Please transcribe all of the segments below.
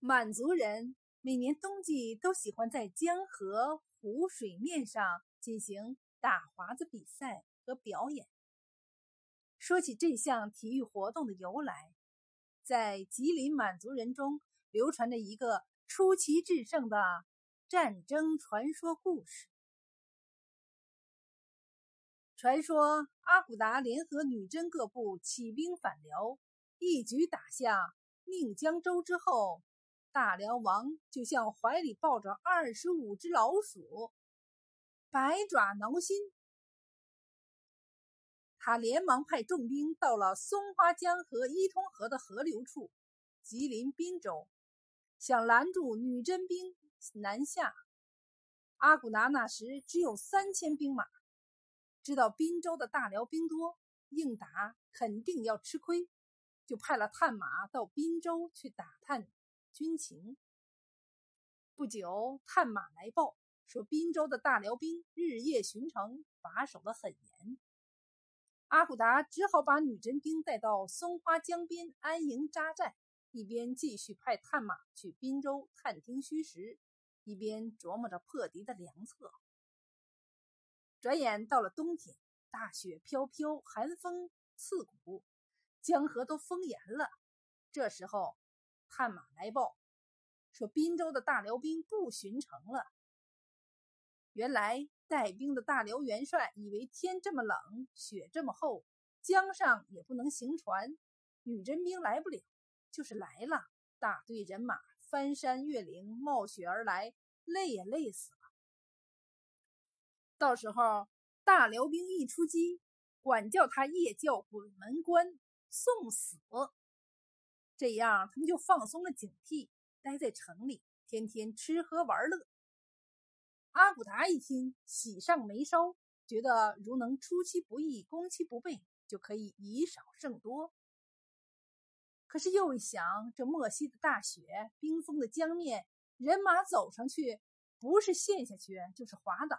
满族人每年冬季都喜欢在江河湖水面上进行打滑子比赛和表演。说起这项体育活动的由来，在吉林满族人中流传着一个出奇制胜的战争传说故事。传说阿骨达联合女真各部起兵反辽，一举打下宁江州之后。大辽王就像怀里抱着二十五只老鼠，百爪挠心。他连忙派重兵到了松花江和伊通河的河流处，吉林滨州，想拦住女真兵南下。阿骨达那时只有三千兵马，知道滨州的大辽兵多，硬打肯定要吃亏，就派了探马到滨州去打探。军情不久，探马来报说，滨州的大辽兵日夜巡城，把守得很严。阿骨达只好把女真兵带到松花江边安营扎寨，一边继续派探马去滨州探听虚实，一边琢磨着破敌的良策。转眼到了冬天，大雪飘飘，寒风刺骨，江河都封严了。这时候，探马来报，说滨州的大辽兵不巡城了。原来带兵的大辽元帅以为天这么冷，雪这么厚，江上也不能行船，女真兵来不了。就是来了，大队人马翻山越岭，冒雪而来，累也累死了。到时候大辽兵一出击，管叫他夜叫鬼门关，送死。这样，他们就放松了警惕，待在城里，天天吃喝玩乐。阿骨达一听，喜上眉梢，觉得如能出其不意，攻其不备，就可以以少胜多。可是又一想，这漠西的大雪，冰封的江面，人马走上去，不是陷下去，就是滑倒。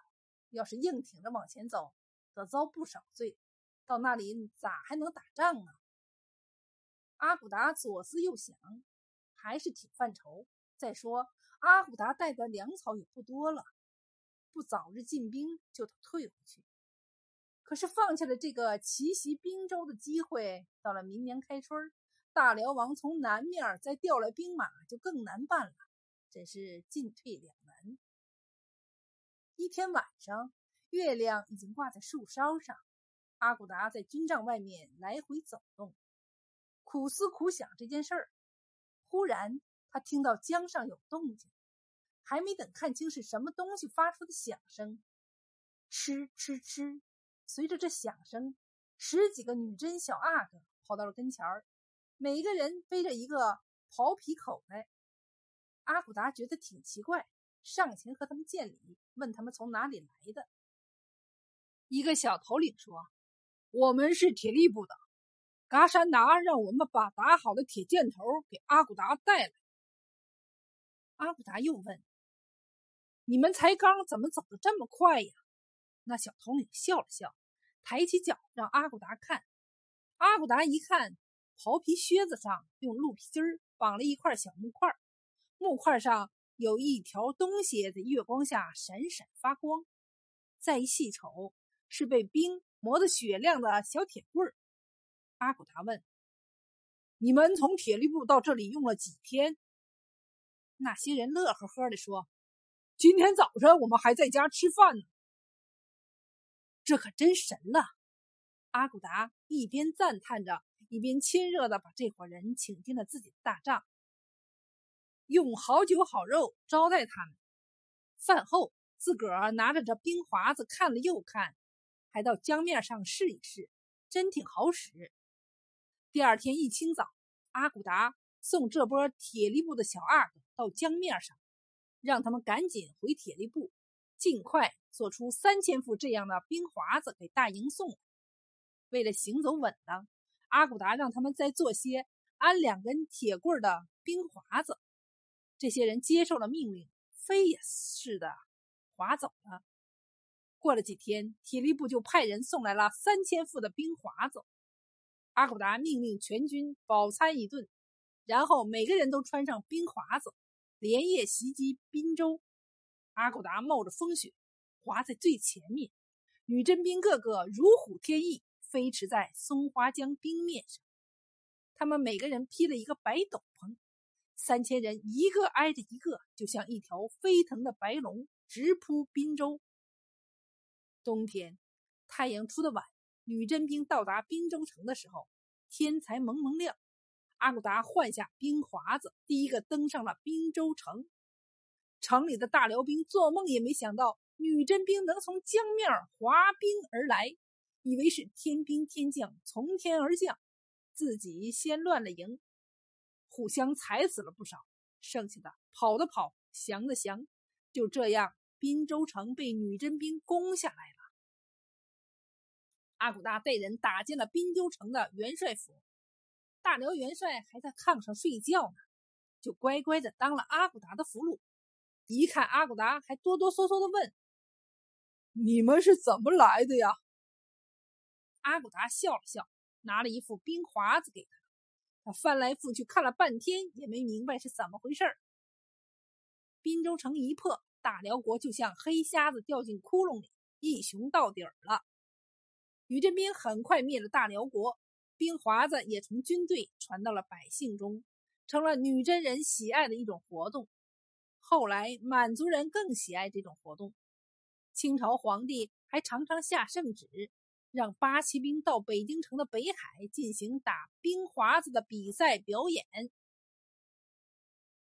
要是硬挺着往前走，得遭不少罪。到那里咋还能打仗啊？阿古达左思右想，还是挺犯愁。再说，阿古达带的粮草也不多了，不早日进兵，就得退回去。可是放下了这个奇袭滨州的机会，到了明年开春，大辽王从南面再调来兵马，就更难办了，真是进退两难。一天晚上，月亮已经挂在树梢上，阿古达在军帐外面来回走动。苦思苦想这件事儿，忽然他听到江上有动静，还没等看清是什么东西发出的响声，哧哧哧，随着这响声，十几个女真小阿哥跑到了跟前儿，每个人背着一个袍皮口袋。阿古达觉得挺奇怪，上前和他们见礼，问他们从哪里来的。一个小头领说：“我们是铁力部的。”噶山达让我们把打好的铁箭头给阿古达带来。阿古达又问：“你们才刚怎么走得这么快呀？”那小头领笑了笑，抬起脚让阿古达看。阿古达一看，袍皮靴子上用鹿皮筋绑了一块小木块，木块上有一条东西在月光下闪闪发光。再一细瞅，是被冰磨得雪亮的小铁棍儿。阿古达问：“你们从铁力部到这里用了几天？”那些人乐呵呵地说：“今天早上我们还在家吃饭呢。”这可真神了！阿古达一边赞叹着，一边亲热地把这伙人请进了自己的大帐，用好酒好肉招待他们。饭后，自个儿拿着这冰华子看了又看，还到江面上试一试，真挺好使。第二天一清早，阿古达送这波铁力部的小阿哥到江面上，让他们赶紧回铁力部，尽快做出三千副这样的冰华子给大营送。为了行走稳当，阿古达让他们再做些安两根铁棍的冰华子。这些人接受了命令，飞也似的划走了。过了几天，铁力部就派人送来了三千副的冰华子。阿古达命令全军饱餐一顿，然后每个人都穿上冰华子，连夜袭击滨州。阿古达冒着风雪，滑在最前面，女真兵个个如虎添翼，飞驰在松花江冰面上。他们每个人披了一个白斗篷，三千人一个挨着一个，就像一条飞腾的白龙，直扑滨州。冬天，太阳出的晚，女真兵到达滨州城的时候，天才蒙蒙亮。阿骨达换下冰华子，第一个登上了滨州城。城里的大辽兵做梦也没想到，女真兵能从江面滑冰而来，以为是天兵天将从天而降，自己先乱了营，互相踩死了不少，剩下的跑的跑，降的降，就这样，滨州城被女真兵攻下来了。阿骨达带人打进了滨州城的元帅府。大辽元帅还在炕上睡觉呢，就乖乖的当了阿骨达的俘虏。一看阿骨达，还哆哆嗦嗦的问：“你们是怎么来的呀？”阿骨达笑了笑，拿了一副冰华子给他。他翻来覆去看了半天，也没明白是怎么回事。滨州城一破，大辽国就像黑瞎子掉进窟窿里，一熊到底儿了。女真兵很快灭了大辽国。冰华子也从军队传到了百姓中，成了女真人喜爱的一种活动。后来满族人更喜爱这种活动。清朝皇帝还常常下圣旨，让八旗兵到北京城的北海进行打冰华子的比赛表演。